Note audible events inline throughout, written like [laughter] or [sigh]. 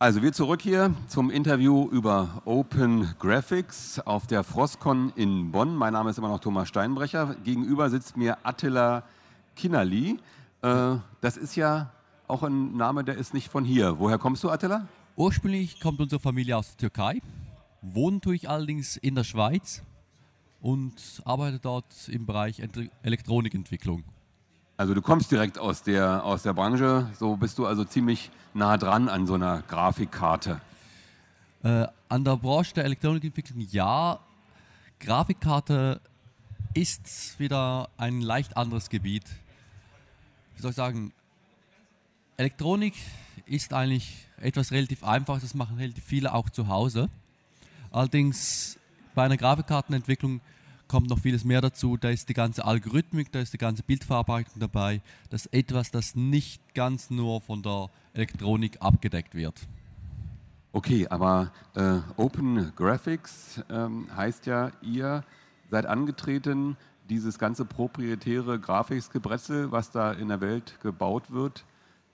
Also wir zurück hier zum Interview über Open Graphics auf der Frostcon in Bonn. Mein Name ist immer noch Thomas Steinbrecher. Gegenüber sitzt mir Attila Kinali. Äh, das ist ja auch ein Name, der ist nicht von hier. Woher kommst du, Attila? Ursprünglich kommt unsere Familie aus der Türkei. Wohnen tue ich allerdings in der Schweiz und arbeite dort im Bereich Elektronikentwicklung. Also du kommst direkt aus der, aus der Branche, so bist du also ziemlich nah dran an so einer Grafikkarte. Äh, an der Branche der Elektronikentwicklung ja. Grafikkarte ist wieder ein leicht anderes Gebiet. Wie soll ich sagen? Elektronik ist eigentlich etwas relativ Einfaches, das machen relativ viele auch zu Hause. Allerdings bei einer Grafikkartenentwicklung kommt noch vieles mehr dazu. Da ist die ganze Algorithmik, da ist die ganze Bildverarbeitung dabei. Das ist etwas, das nicht ganz nur von der Elektronik abgedeckt wird. Okay, aber äh, Open Graphics ähm, heißt ja, ihr seid angetreten, dieses ganze proprietäre Grafikgebretzel, was da in der Welt gebaut wird,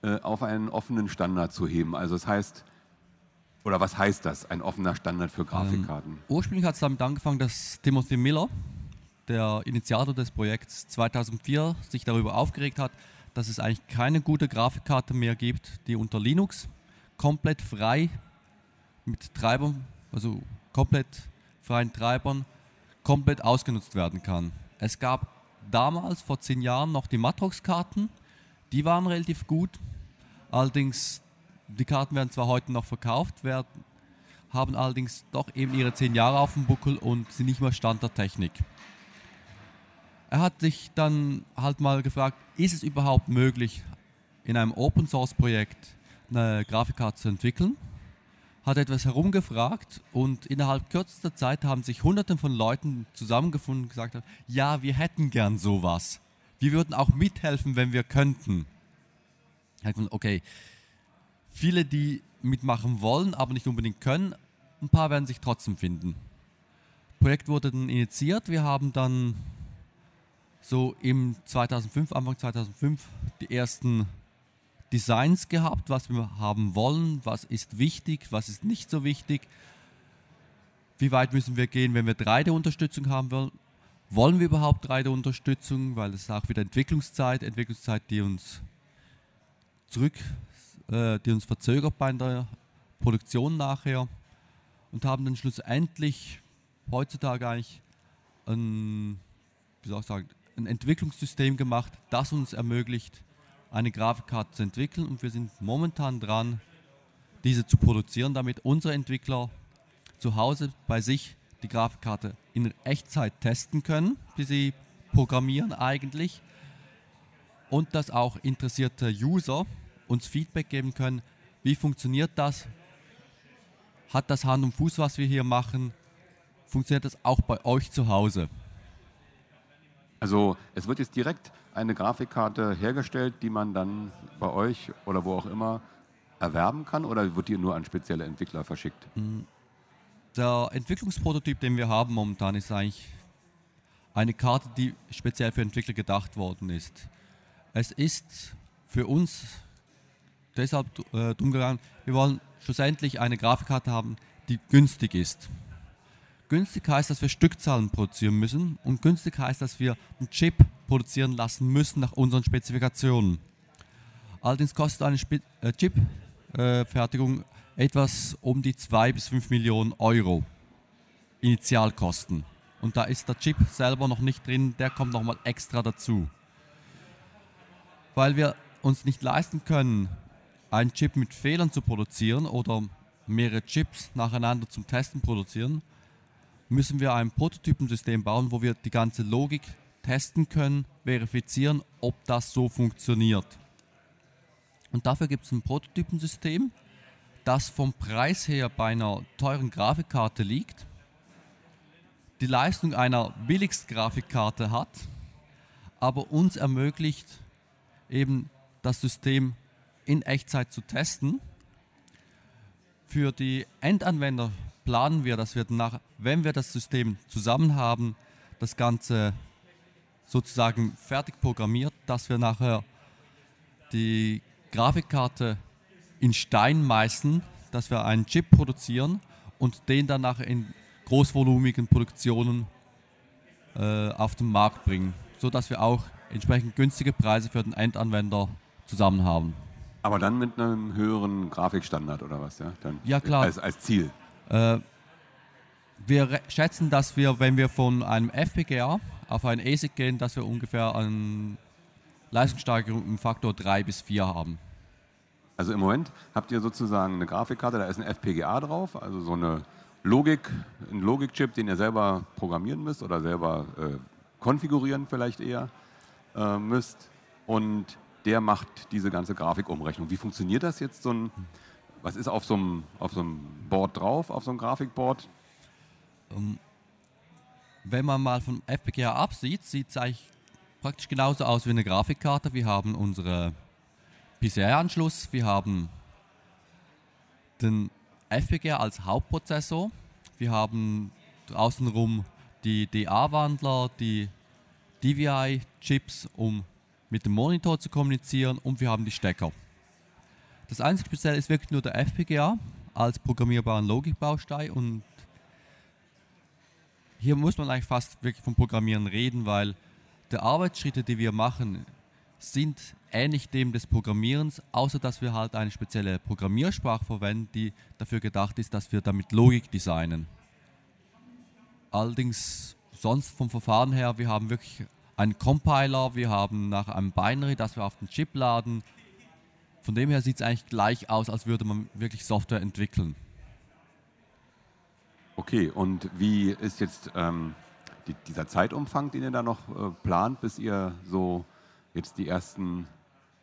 äh, auf einen offenen Standard zu heben. Also das heißt, oder was heißt das, ein offener Standard für Grafikkarten? Ähm, ursprünglich hat es damit angefangen, dass Timothy Miller, der Initiator des Projekts 2004, sich darüber aufgeregt hat, dass es eigentlich keine gute Grafikkarte mehr gibt, die unter Linux komplett frei mit Treibern, also komplett freien Treibern, komplett ausgenutzt werden kann. Es gab damals, vor zehn Jahren, noch die Matrox-Karten, die waren relativ gut, allerdings die Karten werden zwar heute noch verkauft, werden, haben allerdings doch eben ihre zehn Jahre auf dem Buckel und sind nicht mehr Stand der Technik. Er hat sich dann halt mal gefragt, ist es überhaupt möglich, in einem Open Source Projekt eine Grafikkarte zu entwickeln? Hat etwas herumgefragt und innerhalb kürzester Zeit haben sich hunderte von Leuten zusammengefunden und gesagt, ja, wir hätten gern sowas. Wir würden auch mithelfen, wenn wir könnten. Okay, viele, die mitmachen wollen, aber nicht unbedingt können. Ein paar werden sich trotzdem finden. Das Projekt wurde dann initiiert. Wir haben dann so im 2005, Anfang 2005, die ersten Designs gehabt, was wir haben wollen, was ist wichtig, was ist nicht so wichtig. Wie weit müssen wir gehen, wenn wir 3D-Unterstützung haben wollen? Wollen wir überhaupt 3D-Unterstützung? Weil es ist auch wieder Entwicklungszeit, Entwicklungszeit, die uns zurück äh, die uns verzögert bei der Produktion nachher und haben dann schlussendlich heutzutage eigentlich ein, wie soll ich sagen, ein Entwicklungssystem gemacht, das uns ermöglicht, eine Grafikkarte zu entwickeln. Und wir sind momentan dran, diese zu produzieren, damit unsere Entwickler zu Hause bei sich die Grafikkarte in Echtzeit testen können, die sie programmieren eigentlich. Und dass auch interessierte User uns Feedback geben können, wie funktioniert das? Hat das Hand und Fuß, was wir hier machen? Funktioniert das auch bei euch zu Hause? Also es wird jetzt direkt eine Grafikkarte hergestellt, die man dann bei euch oder wo auch immer erwerben kann oder wird die nur an spezielle Entwickler verschickt? Hm. Der Entwicklungsprototyp, den wir haben momentan, ist eigentlich eine Karte, die speziell für Entwickler gedacht worden ist. Es ist für uns deshalb äh, drum gegangen, wir wollen schlussendlich eine Grafikkarte haben, die günstig ist. Günstig heißt, dass wir Stückzahlen produzieren müssen und günstig heißt, dass wir einen Chip produzieren lassen müssen nach unseren Spezifikationen. Allerdings kostet eine äh, Chip-Fertigung äh, etwas um die 2 bis 5 Millionen Euro Initialkosten. Und da ist der Chip selber noch nicht drin, der kommt nochmal extra dazu. Weil wir uns nicht leisten können, einen Chip mit Fehlern zu produzieren oder mehrere Chips nacheinander zum Testen produzieren, müssen wir ein Prototypensystem bauen, wo wir die ganze Logik testen können, verifizieren, ob das so funktioniert. Und dafür gibt es ein Prototypensystem, das vom Preis her bei einer teuren Grafikkarte liegt, die Leistung einer Billigst-Grafikkarte hat, aber uns ermöglicht, eben das System in Echtzeit zu testen. Für die Endanwender planen wir, dass wir nach, wenn wir das System zusammen haben, das Ganze sozusagen fertig programmiert, dass wir nachher die Grafikkarte in Stein meißen, dass wir einen Chip produzieren und den dann nachher in großvolumigen Produktionen äh, auf den Markt bringen, sodass wir auch entsprechend günstige Preise für den Endanwender zusammen haben. Aber dann mit einem höheren Grafikstandard oder was, ja? Dann ja, klar. Als, als Ziel. Äh, wir schätzen, dass wir, wenn wir von einem FPGA auf ein ASIC gehen, dass wir ungefähr eine Leistungssteigerung im Faktor 3 bis 4 haben. Also im Moment habt ihr sozusagen eine Grafikkarte, da ist ein FPGA drauf, also so eine Logik, ein Logikchip, den ihr selber programmieren müsst oder selber äh, konfigurieren vielleicht eher äh, müsst. Und der macht diese ganze Grafikumrechnung. Wie funktioniert das jetzt? So ein, was ist auf so, einem, auf so einem Board drauf, auf so einem Grafikboard? Ähm, wenn man mal vom FPGA absieht, sieht es eigentlich praktisch genauso aus wie eine Grafikkarte. Wir haben unsere PCI-Anschluss, wir haben den FPGA als Hauptprozessor, wir haben außenrum die DA-Wandler, die DVI-Chips, um mit dem Monitor zu kommunizieren und wir haben die Stecker. Das einzige Spezielle ist wirklich nur der FPGA als programmierbaren Logikbaustein und hier muss man eigentlich fast wirklich vom Programmieren reden, weil die Arbeitsschritte, die wir machen, sind ähnlich dem des Programmierens, außer dass wir halt eine spezielle Programmiersprache verwenden, die dafür gedacht ist, dass wir damit Logik designen. Allerdings sonst vom Verfahren her, wir haben wirklich einen Compiler, wir haben nach einem Binary, das wir auf den Chip laden. Von dem her sieht es eigentlich gleich aus, als würde man wirklich Software entwickeln. Okay, und wie ist jetzt ähm, die, dieser Zeitumfang, den ihr da noch äh, plant, bis ihr so jetzt die ersten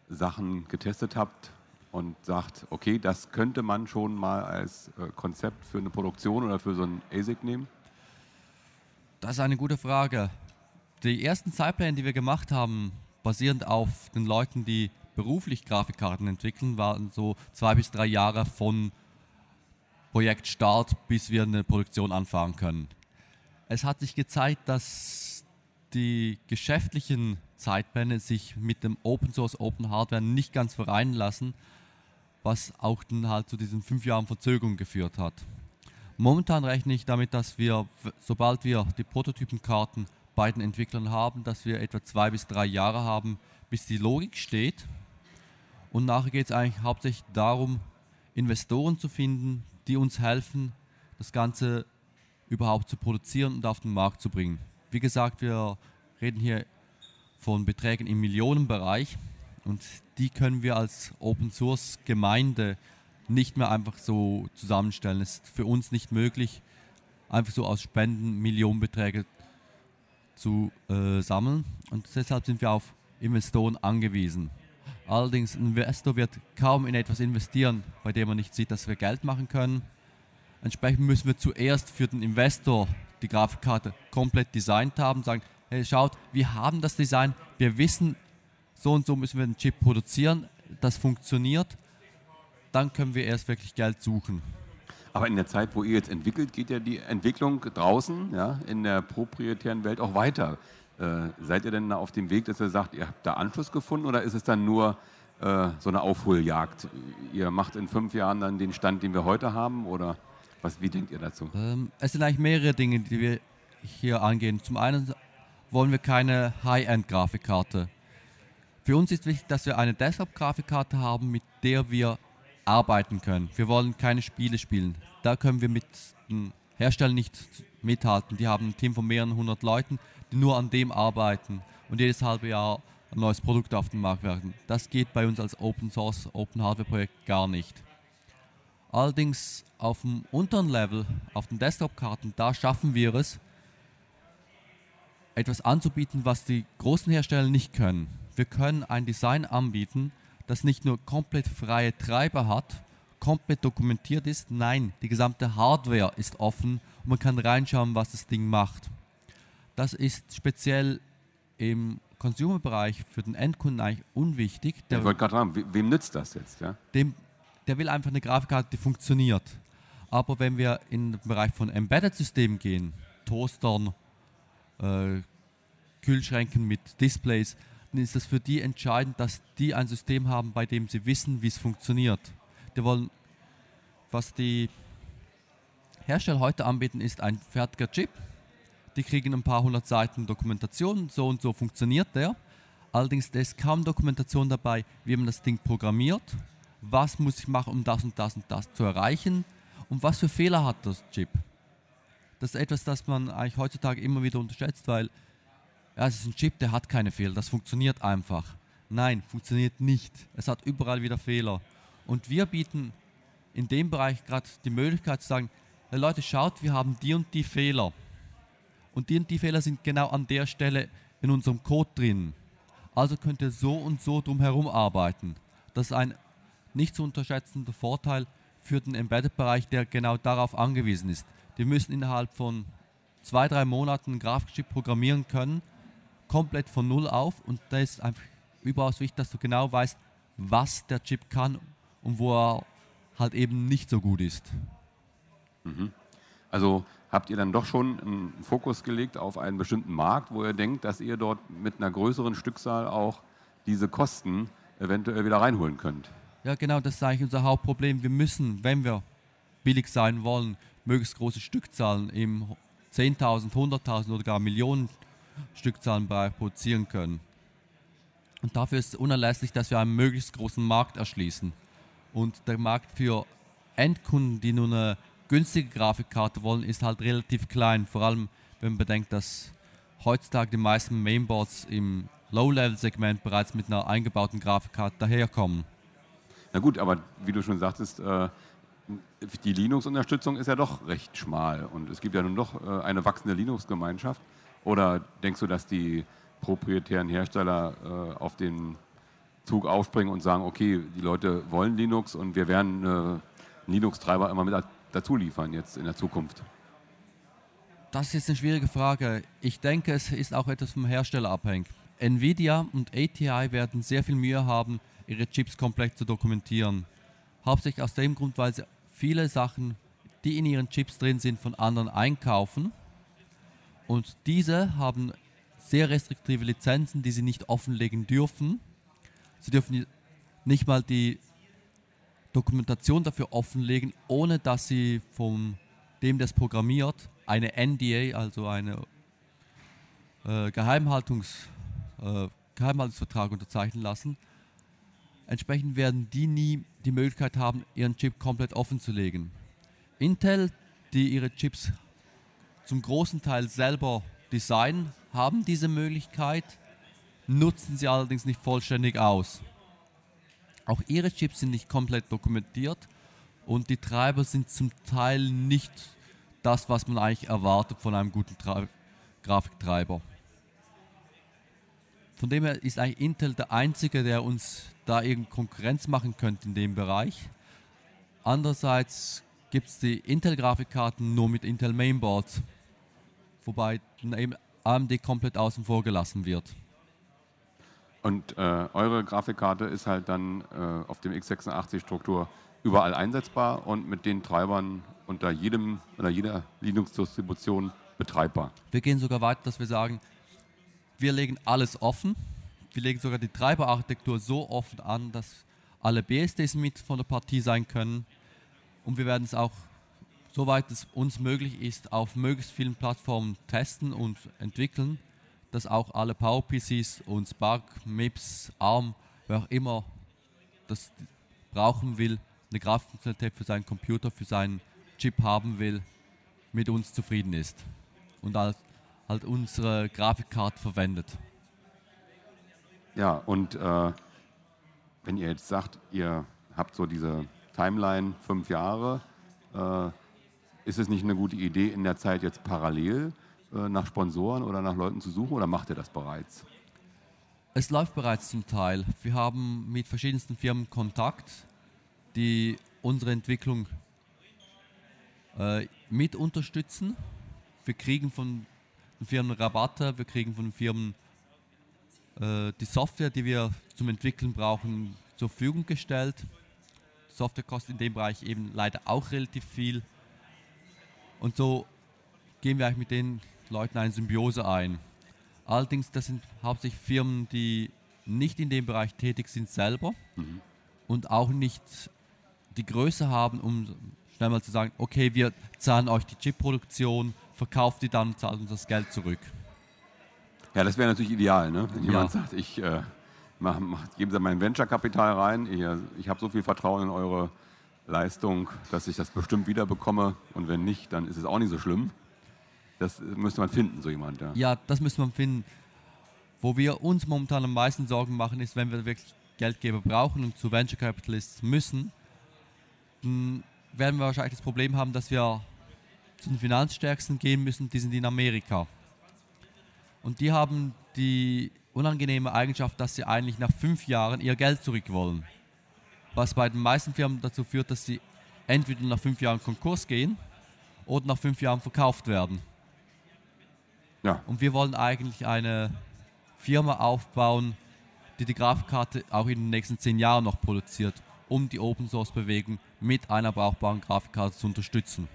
Sachen getestet habt und sagt, okay, das könnte man schon mal als äh, Konzept für eine Produktion oder für so ein ASIC nehmen? Das ist eine gute Frage. Die ersten Zeitpläne, die wir gemacht haben, basierend auf den Leuten, die beruflich Grafikkarten entwickeln, waren so zwei bis drei Jahre von Projektstart, bis wir eine Produktion anfangen können. Es hat sich gezeigt, dass die geschäftlichen Zeitpläne sich mit dem Open Source Open Hardware nicht ganz vereinen lassen, was auch dann halt zu diesen fünf Jahren Verzögerung geführt hat. Momentan rechne ich damit, dass wir, sobald wir die Prototypenkarten bei den Entwicklern haben, dass wir etwa zwei bis drei Jahre haben, bis die Logik steht. Und nachher geht es eigentlich hauptsächlich darum, Investoren zu finden, die uns helfen, das Ganze überhaupt zu produzieren und auf den Markt zu bringen. Wie gesagt, wir reden hier von Beträgen im Millionenbereich und die können wir als Open Source Gemeinde nicht mehr einfach so zusammenstellen. Es ist für uns nicht möglich, einfach so aus Spenden Millionenbeträge zu äh, sammeln und deshalb sind wir auf Investoren angewiesen. Allerdings, ein Investor wird kaum in etwas investieren, bei dem er nicht sieht, dass wir Geld machen können. Entsprechend müssen wir zuerst für den Investor die Grafikkarte komplett designt haben, sagen, hey, schaut, wir haben das Design, wir wissen, so und so müssen wir den Chip produzieren, das funktioniert, dann können wir erst wirklich Geld suchen. Aber in der Zeit, wo ihr jetzt entwickelt, geht ja die Entwicklung draußen, ja, in der proprietären Welt auch weiter. Äh, seid ihr denn da auf dem Weg, dass ihr sagt, ihr habt da Anschluss gefunden oder ist es dann nur äh, so eine Aufholjagd? Ihr macht in fünf Jahren dann den Stand, den wir heute haben oder was, wie denkt ihr dazu? Ähm, es sind eigentlich mehrere Dinge, die wir hier angehen. Zum einen wollen wir keine High-End-Grafikkarte. Für uns ist wichtig, dass wir eine Desktop-Grafikkarte haben, mit der wir arbeiten können. Wir wollen keine Spiele spielen. Da können wir mit den Herstellern nicht mithalten. Die haben ein Team von mehreren hundert Leuten, die nur an dem arbeiten und jedes halbe Jahr ein neues Produkt auf den Markt werfen. Das geht bei uns als Open Source, Open Hardware Projekt gar nicht. Allerdings auf dem unteren Level, auf den Desktop-Karten, da schaffen wir es, etwas anzubieten, was die großen Hersteller nicht können. Wir können ein Design anbieten, das nicht nur komplett freie Treiber hat, komplett dokumentiert ist, nein, die gesamte Hardware ist offen und man kann reinschauen, was das Ding macht. Das ist speziell im Consumer-Bereich für den Endkunden eigentlich unwichtig. Der ich wollte gerade fragen, wem nützt das jetzt? Ja? Dem, der will einfach eine Grafikkarte, die funktioniert. Aber wenn wir in den Bereich von Embedded-Systemen gehen, Toastern, äh, Kühlschränken mit Displays, dann ist es für die entscheidend, dass die ein System haben, bei dem sie wissen, wie es funktioniert. Die wollen Was die Hersteller heute anbieten, ist ein fertiger Chip. Die kriegen ein paar hundert Seiten Dokumentation, so und so funktioniert der. Allerdings ist kaum Dokumentation dabei, wie man das Ding programmiert, was muss ich machen, um das und das und das zu erreichen und was für Fehler hat das Chip. Das ist etwas, das man eigentlich heutzutage immer wieder unterschätzt, weil ja, es ist ein Chip, der hat keine Fehler, das funktioniert einfach. Nein, funktioniert nicht. Es hat überall wieder Fehler. Und wir bieten in dem Bereich gerade die Möglichkeit zu sagen, hey Leute, schaut, wir haben die und die Fehler. Und die und die Fehler sind genau an der Stelle in unserem Code drin. Also könnt ihr so und so drumherum arbeiten. Das ist ein nicht zu unterschätzender Vorteil für den Embedded-Bereich, der genau darauf angewiesen ist. Die müssen innerhalb von zwei, drei Monaten einen Grafikchip programmieren können, komplett von Null auf. Und da ist einfach überaus wichtig, dass du genau weißt, was der Chip kann und wo er halt eben nicht so gut ist. Mhm. Also habt ihr dann doch schon einen Fokus gelegt auf einen bestimmten Markt, wo ihr denkt, dass ihr dort mit einer größeren Stückzahl auch diese Kosten eventuell wieder reinholen könnt? Ja, genau, das ist eigentlich unser Hauptproblem. Wir müssen, wenn wir billig sein wollen, möglichst große Stückzahlen im 10.000, 100.000 oder gar Millionen Stückzahlenbereich produzieren können. Und dafür ist es unerlässlich, dass wir einen möglichst großen Markt erschließen. Und der Markt für Endkunden, die nur eine günstige Grafikkarte wollen, ist halt relativ klein. Vor allem, wenn man bedenkt, dass heutzutage die meisten Mainboards im Low-Level-Segment bereits mit einer eingebauten Grafikkarte daherkommen. Na gut, aber wie du schon sagtest, äh, die Linux-Unterstützung ist ja doch recht schmal und es gibt ja nun doch äh, eine wachsende Linux-Gemeinschaft. Oder denkst du, dass die proprietären Hersteller äh, auf den Zug aufspringen und sagen, okay, die Leute wollen Linux und wir werden äh, Linux-Treiber immer mit dazu liefern jetzt in der Zukunft? Das ist jetzt eine schwierige Frage. Ich denke, es ist auch etwas vom Hersteller abhängig. Nvidia und ATI werden sehr viel Mühe haben, ihre Chips komplett zu dokumentieren. Hauptsächlich aus dem Grund, weil sie viele Sachen, die in ihren Chips drin sind, von anderen einkaufen. Und diese haben sehr restriktive Lizenzen, die sie nicht offenlegen dürfen. Sie dürfen nicht mal die Dokumentation dafür offenlegen, ohne dass sie von dem, das programmiert, eine NDA, also eine äh, Geheimhaltungs, äh, Geheimhaltungsvertrag unterzeichnen lassen. Entsprechend werden die nie die Möglichkeit haben, ihren Chip komplett offen zu legen. Intel, die ihre Chips zum großen Teil selber designen, haben diese Möglichkeit, nutzen sie allerdings nicht vollständig aus. Auch ihre Chips sind nicht komplett dokumentiert und die Treiber sind zum Teil nicht das, was man eigentlich erwartet von einem guten Tra Grafiktreiber. Von dem her ist eigentlich Intel der einzige, der uns da irgendeine Konkurrenz machen könnte in dem Bereich. Andererseits gibt es die Intel-Grafikkarten nur mit Intel Mainboards, wobei eben AMD komplett außen vor gelassen wird. Und äh, eure Grafikkarte ist halt dann äh, auf dem x86-Struktur überall einsetzbar und mit den Treibern unter jedem oder jeder Linux-Distribution betreibbar. Wir gehen sogar weiter, dass wir sagen, wir legen alles offen. Wir legen sogar die Treiberarchitektur so offen an, dass alle BSDs mit von der Partie sein können. Und wir werden es auch, soweit es uns möglich ist, auf möglichst vielen Plattformen testen und entwickeln dass auch alle PowerPCs und Spark, MIPS, ARM, wer auch immer das brauchen will, eine Grafikfunktionalität für seinen Computer, für seinen Chip haben will, mit uns zufrieden ist und halt, halt unsere Grafikkarte verwendet. Ja, und äh, wenn ihr jetzt sagt, ihr habt so diese Timeline fünf Jahre, äh, ist es nicht eine gute Idee, in der Zeit jetzt parallel äh, nach Sponsoren oder nach Leuten zu suchen oder macht ihr das bereits? Es läuft bereits zum Teil. Wir haben mit verschiedensten Firmen Kontakt, die unsere Entwicklung äh, mit unterstützen. Wir kriegen von den Firmen Rabatte, wir kriegen von den Firmen äh, die Software, die wir zum Entwickeln brauchen, zur Verfügung gestellt. Software kostet in dem Bereich eben leider auch relativ viel. Und so gehen wir eigentlich mit denen Leuten eine Symbiose ein. Allerdings, das sind hauptsächlich Firmen, die nicht in dem Bereich tätig sind selber mhm. und auch nicht die Größe haben, um schnell mal zu sagen, okay, wir zahlen euch die Chipproduktion, verkauft die dann und zahlt uns das Geld zurück. Ja, das wäre natürlich ideal, ne? wenn jemand ja. sagt, ich äh, mach, mach, gebe da mein Venture-Kapital rein, ich, ich habe so viel Vertrauen in eure Leistung, dass ich das bestimmt wieder bekomme und wenn nicht, dann ist es auch nicht so schlimm. Das müsste man finden, so jemand. Ja, ja das müsste man finden. Wo wir uns momentan am meisten Sorgen machen, ist, wenn wir wirklich Geldgeber brauchen und zu Venture Capitalists müssen, dann werden wir wahrscheinlich das Problem haben, dass wir zu den Finanzstärksten gehen müssen, die sind in Amerika. Und die haben die unangenehme Eigenschaft, dass sie eigentlich nach fünf Jahren ihr Geld zurück wollen. Was bei den meisten Firmen dazu führt, dass sie entweder nach fünf Jahren Konkurs gehen oder nach fünf Jahren verkauft werden. Ja. Und wir wollen eigentlich eine Firma aufbauen, die die Grafikkarte auch in den nächsten zehn Jahren noch produziert, um die Open Source Bewegung mit einer brauchbaren Grafikkarte zu unterstützen.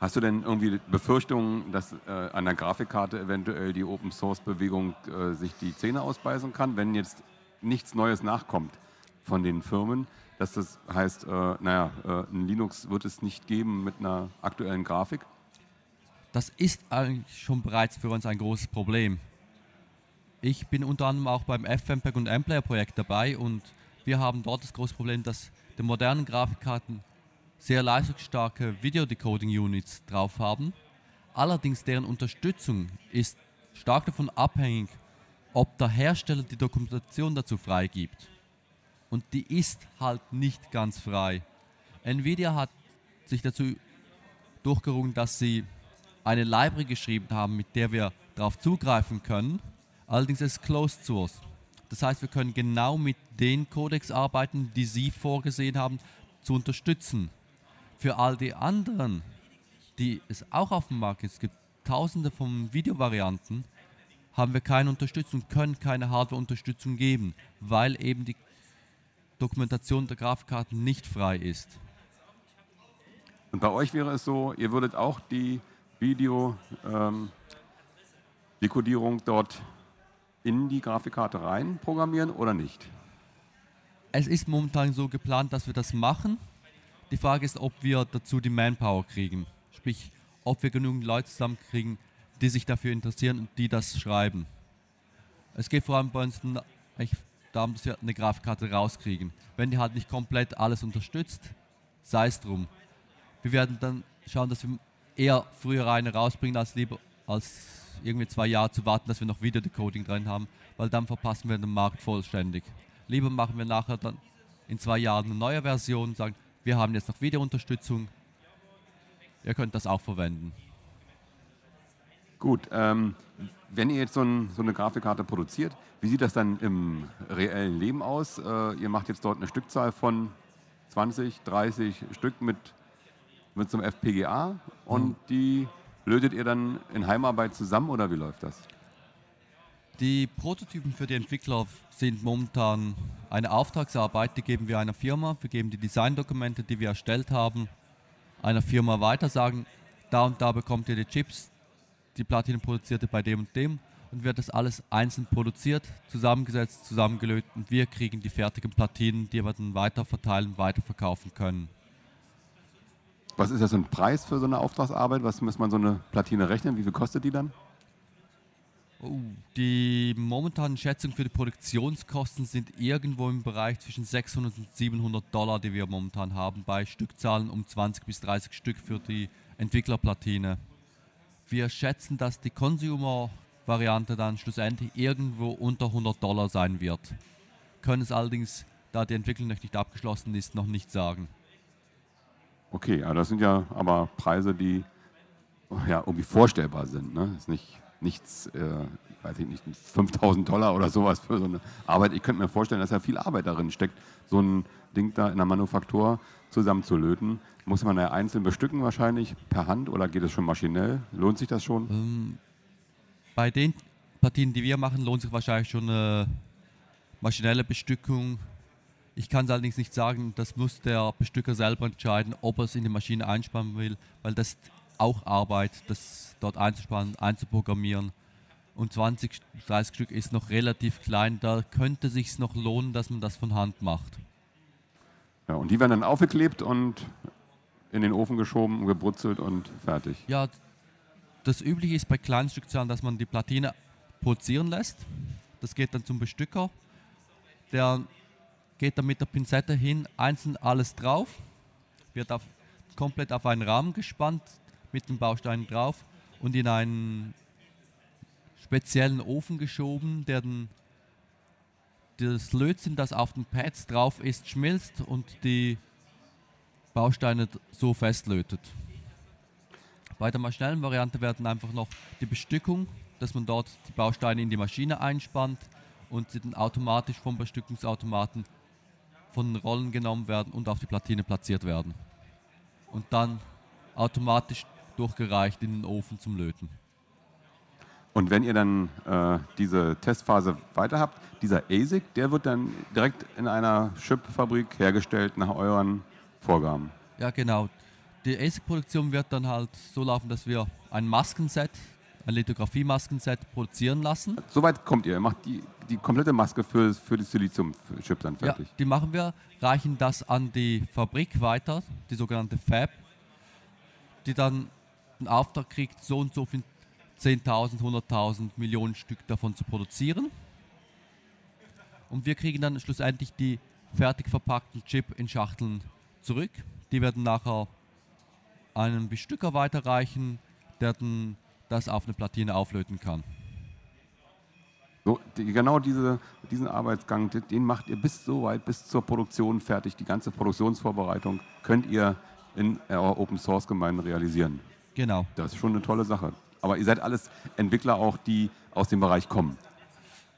Hast du denn irgendwie Befürchtungen, dass äh, an der Grafikkarte eventuell die Open Source Bewegung äh, sich die Zähne ausbeißen kann, wenn jetzt nichts Neues nachkommt von den Firmen? Dass das heißt, äh, naja, äh, ein Linux wird es nicht geben mit einer aktuellen Grafik? Das ist eigentlich schon bereits für uns ein großes Problem. Ich bin unter anderem auch beim FMPEG und MPlayer Projekt dabei und wir haben dort das große Problem, dass die modernen Grafikkarten sehr leistungsstarke Videodecoding-Units drauf haben. Allerdings deren Unterstützung ist stark davon abhängig, ob der Hersteller die Dokumentation dazu freigibt. Und die ist halt nicht ganz frei. Nvidia hat sich dazu durchgerungen, dass sie eine Library geschrieben haben, mit der wir darauf zugreifen können Allerdings ist es Closed Source. Das heißt, wir können genau mit den Codecs arbeiten, die Sie vorgesehen haben, zu unterstützen. Für all die anderen, die es auch auf dem Markt gibt, es gibt tausende von Videovarianten, haben wir keine Unterstützung, können keine Hardware-Unterstützung geben, weil eben die Dokumentation der Grafikkarten nicht frei ist. Und bei euch wäre es so, ihr würdet auch die Video-Dekodierung ähm, dort in die Grafikkarte rein programmieren oder nicht? Es ist momentan so geplant, dass wir das machen. Die Frage ist, ob wir dazu die Manpower kriegen. Sprich, ob wir genügend Leute zusammenkriegen, die sich dafür interessieren und die das schreiben. Es geht vor allem bei uns darum, dass wir eine Grafikkarte rauskriegen. Wenn die halt nicht komplett alles unterstützt, sei es drum. Wir werden dann schauen, dass wir eher früher eine rausbringen, als lieber als irgendwie zwei Jahre zu warten, dass wir noch wieder Decoding drin haben, weil dann verpassen wir den Markt vollständig. Lieber machen wir nachher dann in zwei Jahren eine neue Version und sagen, wir haben jetzt noch Videounterstützung, ihr könnt das auch verwenden. Gut, ähm, wenn ihr jetzt so, ein, so, eine Grafikkarte produziert, wie sieht das dann im reellen Leben aus? Äh, ihr macht jetzt dort eine Stückzahl von 20, 30 Stück mit, mit so einem FPGA und mhm. die Lötet ihr dann in Heimarbeit zusammen oder wie läuft das? Die Prototypen für die Entwickler sind momentan eine Auftragsarbeit, die geben wir einer Firma. Wir geben die Designdokumente, die wir erstellt haben, einer Firma weiter, sagen, da und da bekommt ihr die Chips, die Platine produzierte bei dem und dem und wird das alles einzeln produziert, zusammengesetzt, zusammengelötet und wir kriegen die fertigen Platinen, die wir dann weiter verteilen, weiterverkaufen können. Was ist das für ein Preis für so eine Auftragsarbeit? Was muss man so eine Platine rechnen? Wie viel kostet die dann? Oh, die momentanen Schätzungen für die Produktionskosten sind irgendwo im Bereich zwischen 600 und 700 Dollar, die wir momentan haben, bei Stückzahlen um 20 bis 30 Stück für die Entwicklerplatine. Wir schätzen, dass die Consumer-Variante dann schlussendlich irgendwo unter 100 Dollar sein wird. Können es allerdings, da die Entwicklung noch nicht abgeschlossen ist, noch nicht sagen. Okay, ja, das sind ja aber Preise, die ja, irgendwie vorstellbar sind. Ne? Ist nicht nichts, äh, weiß ich nicht, 5000 Dollar oder sowas für so eine Arbeit. Ich könnte mir vorstellen, dass ja viel Arbeit darin steckt, so ein Ding da in der Manufaktur zusammenzulöten. Muss man ja einzeln bestücken wahrscheinlich per Hand oder geht es schon maschinell? Lohnt sich das schon? Ähm, bei den Partien, die wir machen, lohnt sich wahrscheinlich schon eine maschinelle Bestückung ich kann es allerdings nicht sagen, das muss der Bestücker selber entscheiden, ob er es in die Maschine einspannen will, weil das auch Arbeit, das dort einzuspannen, einzuprogrammieren. Und 20, 30 Stück ist noch relativ klein, da könnte es sich noch lohnen, dass man das von Hand macht. Ja, und die werden dann aufgeklebt und in den Ofen geschoben, gebrutzelt und fertig. Ja, das Übliche ist bei kleinen Stückzahlen, dass man die Platine produzieren lässt. Das geht dann zum Bestücker. Der geht dann mit der Pinzette hin, einzeln alles drauf, wird auf, komplett auf einen Rahmen gespannt mit den Bausteinen drauf und in einen speziellen Ofen geschoben, der dann das Lötzinn, das auf den Pads drauf ist, schmilzt und die Bausteine so festlötet. Bei der schnellen Variante werden einfach noch die Bestückung, dass man dort die Bausteine in die Maschine einspannt und sie dann automatisch vom Bestückungsautomaten von den Rollen genommen werden und auf die Platine platziert werden. Und dann automatisch durchgereicht in den Ofen zum Löten. Und wenn ihr dann äh, diese Testphase weiter habt, dieser ASIC, der wird dann direkt in einer Chip-Fabrik hergestellt nach euren Vorgaben. Ja, genau. Die ASIC-Produktion wird dann halt so laufen, dass wir ein Maskenset, ein Lithografie-Maskenset produzieren lassen. Soweit kommt ihr. Ihr macht die, die komplette Maske für, für die Silizium-Chip dann fertig. Ja, die machen wir, reichen das an die Fabrik weiter, die sogenannte Fab, die dann einen Auftrag kriegt, so und so viel 10.000, 100.000 Millionen Stück davon zu produzieren. Und wir kriegen dann schlussendlich die fertig verpackten Chip in Schachteln zurück. Die werden nachher einem Bestücker weiterreichen, der dann das auf eine Platine auflöten kann. So, die, genau diese, diesen Arbeitsgang, den macht ihr bis so weit, bis zur Produktion fertig. Die ganze Produktionsvorbereitung könnt ihr in eurer Open Source Gemeinde realisieren. Genau. Das ist schon eine tolle Sache. Aber ihr seid alles Entwickler auch, die aus dem Bereich kommen.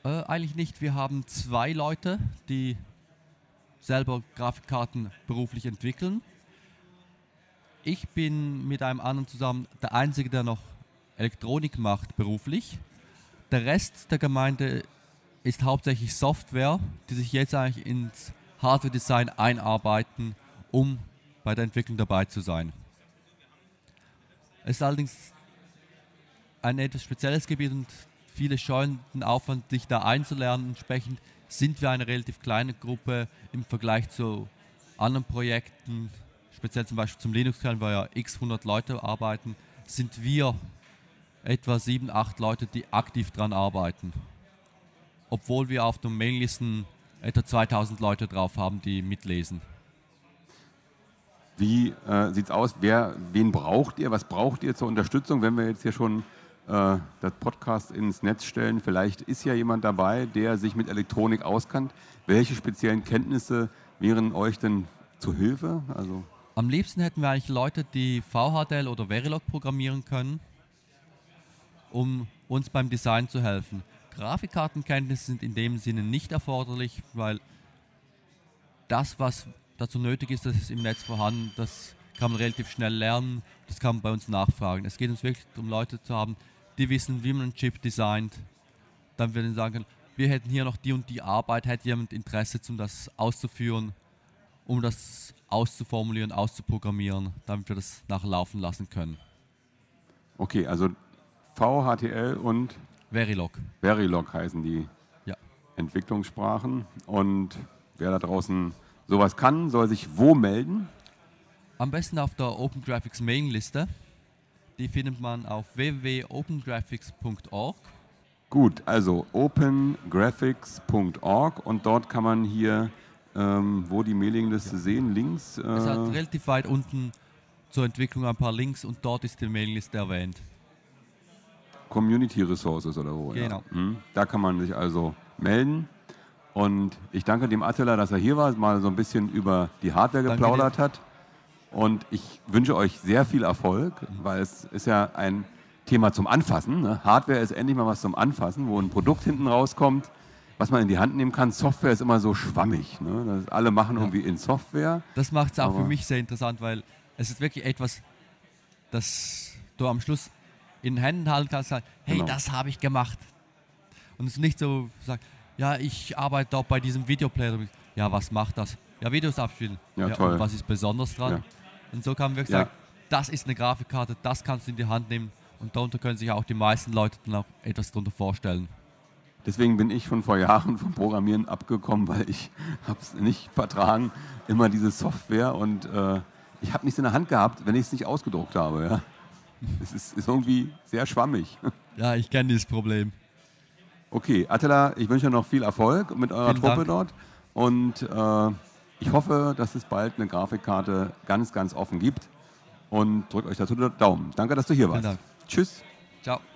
Äh, eigentlich nicht. Wir haben zwei Leute, die selber Grafikkarten beruflich entwickeln. Ich bin mit einem anderen zusammen der Einzige, der noch Elektronik macht beruflich. Der Rest der Gemeinde ist hauptsächlich Software, die sich jetzt eigentlich ins Hardware-Design einarbeiten, um bei der Entwicklung dabei zu sein. Es ist allerdings ein etwas spezielles Gebiet und viele scheuen den Aufwand, sich da einzulernen. Entsprechend sind wir eine relativ kleine Gruppe im Vergleich zu anderen Projekten, speziell zum Beispiel zum Linux-Kern, wo ja x 100 Leute arbeiten, sind wir etwa sieben, acht Leute, die aktiv daran arbeiten. Obwohl wir auf den Mailinglisten etwa 2000 Leute drauf haben, die mitlesen. Wie äh, sieht es aus? Wer, wen braucht ihr? Was braucht ihr zur Unterstützung, wenn wir jetzt hier schon äh, das Podcast ins Netz stellen? Vielleicht ist ja jemand dabei, der sich mit Elektronik auskannt. Welche speziellen Kenntnisse wären euch denn zu Hilfe? Also Am liebsten hätten wir eigentlich Leute, die VHDL oder Verilog programmieren können, um uns beim Design zu helfen. Grafikkartenkenntnisse sind in dem Sinne nicht erforderlich, weil das, was dazu nötig ist, das ist im Netz vorhanden, das kann man relativ schnell lernen, das kann man bei uns nachfragen. Es geht uns wirklich um Leute zu haben, die wissen, wie man einen Chip designt. Dann würden sie sagen, wir hätten hier noch die und die Arbeit, hätte jemand Interesse, um das auszuführen, um das auszuformulieren, auszuprogrammieren, damit wir das nachlaufen lassen können. Okay, also VHTL und Verilog. Verilog heißen die ja. Entwicklungssprachen. Und wer da draußen sowas kann, soll sich wo melden? Am besten auf der Open Graphics Mailingliste. Die findet man auf www.opengraphics.org. Gut, also opengraphics.org und dort kann man hier, ähm, wo die Mailingliste ja. sehen, links. Äh es hat relativ weit unten zur Entwicklung ein paar Links und dort ist die Mailingliste erwähnt. Community Resources oder wo? Genau. Ja. Hm. Da kann man sich also melden. Und ich danke dem Attila, dass er hier war, mal so ein bisschen über die Hardware geplaudert hat. Und ich wünsche euch sehr viel Erfolg, weil es ist ja ein Thema zum Anfassen. Ne? Hardware ist endlich mal was zum Anfassen, wo ein Produkt hinten rauskommt, was man in die Hand nehmen kann. Software ist immer so schwammig. Ne? alle machen ja. irgendwie in Software. Das macht es auch für mich sehr interessant, weil es ist wirklich etwas, das du am Schluss in den Händen halten kannst, sagen, hey, genau. das habe ich gemacht. Und es ist nicht so, sagt, ja, ich arbeite dort bei diesem Videoplayer. Ja, was macht das? Ja, Videos abspielen. Ja, ja toll. Und was ist besonders dran? Ja. Und so kann man wirklich ja. sagen, das ist eine Grafikkarte, das kannst du in die Hand nehmen. Und darunter können sich auch die meisten Leute dann auch etwas darunter vorstellen. Deswegen bin ich schon vor Jahren vom Programmieren abgekommen, weil ich [laughs] habe es nicht vertragen, immer diese Software und äh, ich habe nichts in der Hand gehabt, wenn ich es nicht ausgedruckt habe. Ja. Es ist, ist irgendwie sehr schwammig. [laughs] Ja, ich kenne dieses Problem. Okay, Attila, ich wünsche dir noch viel Erfolg mit eurer Vielen Truppe Dank. dort und äh, ich hoffe, dass es bald eine Grafikkarte ganz, ganz offen gibt und drückt euch dazu den Daumen. Danke, dass du hier warst. Dank. Tschüss. Ciao.